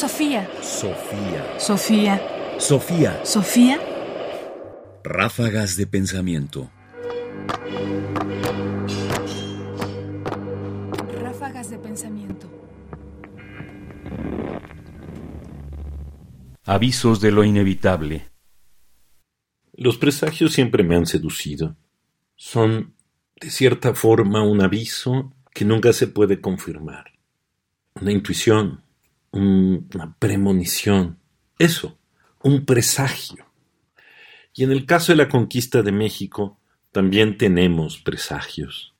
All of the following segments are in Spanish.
Sofía. Sofía. Sofía. Sofía. Sofía. Ráfagas de pensamiento. Ráfagas de pensamiento. Avisos de lo inevitable. Los presagios siempre me han seducido. Son, de cierta forma, un aviso que nunca se puede confirmar. Una intuición, una premonición. Eso, un presagio. Y en el caso de la conquista de México, también tenemos presagios.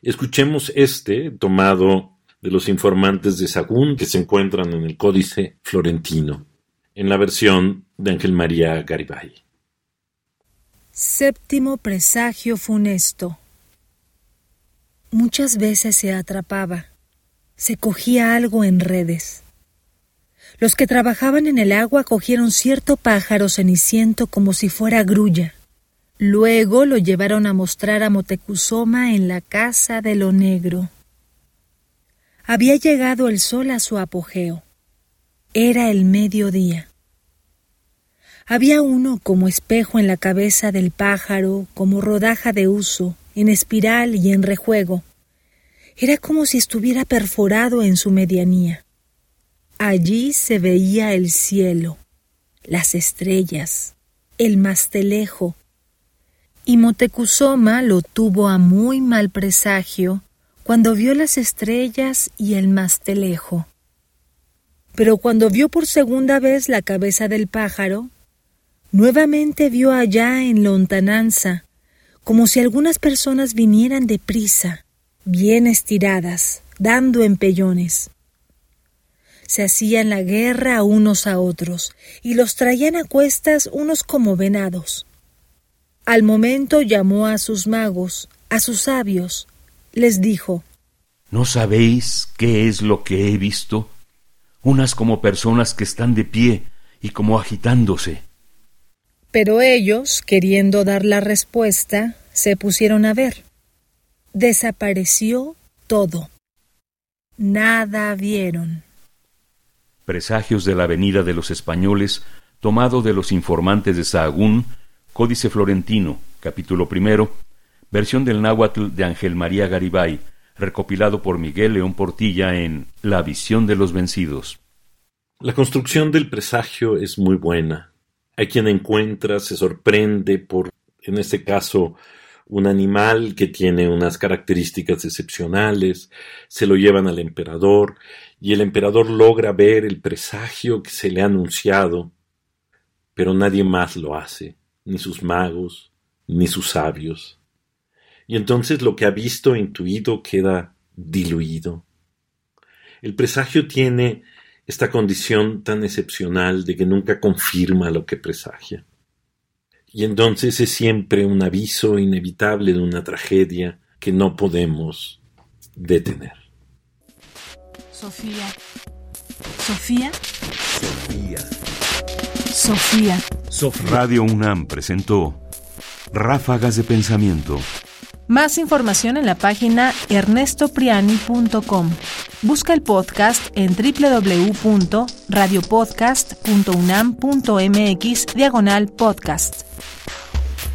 Escuchemos este, tomado de los informantes de Sagún, que se encuentran en el Códice Florentino, en la versión de Ángel María Garibay. Séptimo presagio funesto. Muchas veces se atrapaba, se cogía algo en redes. Los que trabajaban en el agua cogieron cierto pájaro ceniciento como si fuera grulla. Luego lo llevaron a mostrar a Motecuzoma en la casa de lo negro. Había llegado el sol a su apogeo. Era el mediodía. Había uno como espejo en la cabeza del pájaro, como rodaja de uso, en espiral y en rejuego. Era como si estuviera perforado en su medianía. Allí se veía el cielo, las estrellas, el mastelejo. Y Motecuzoma lo tuvo a muy mal presagio cuando vio las estrellas y el mastelejo. Pero cuando vio por segunda vez la cabeza del pájaro, nuevamente vio allá en lontananza, como si algunas personas vinieran deprisa, bien estiradas, dando empellones. Se hacían la guerra unos a otros y los traían a cuestas unos como venados. Al momento llamó a sus magos, a sus sabios, les dijo ¿No sabéis qué es lo que he visto? Unas como personas que están de pie y como agitándose. Pero ellos, queriendo dar la respuesta, se pusieron a ver. Desapareció todo. Nada vieron. Presagios de la venida de los españoles, tomado de los informantes de Sahagún, Códice Florentino, capítulo primero, versión del náhuatl de Ángel María Garibay, recopilado por Miguel León Portilla en La visión de los vencidos. La construcción del presagio es muy buena. Hay quien encuentra, se sorprende por, en este caso, un animal que tiene unas características excepcionales, se lo llevan al emperador y el emperador logra ver el presagio que se le ha anunciado, pero nadie más lo hace, ni sus magos, ni sus sabios. Y entonces lo que ha visto e intuido queda diluido. El presagio tiene esta condición tan excepcional de que nunca confirma lo que presagia. Y entonces es siempre un aviso inevitable de una tragedia que no podemos detener. Sofía. Sofía. Sofía. Sofía. Radio UNAM presentó Ráfagas de Pensamiento. Más información en la página ernestopriani.com. Busca el podcast en www.radiopodcast.unam.mx diagonal podcast.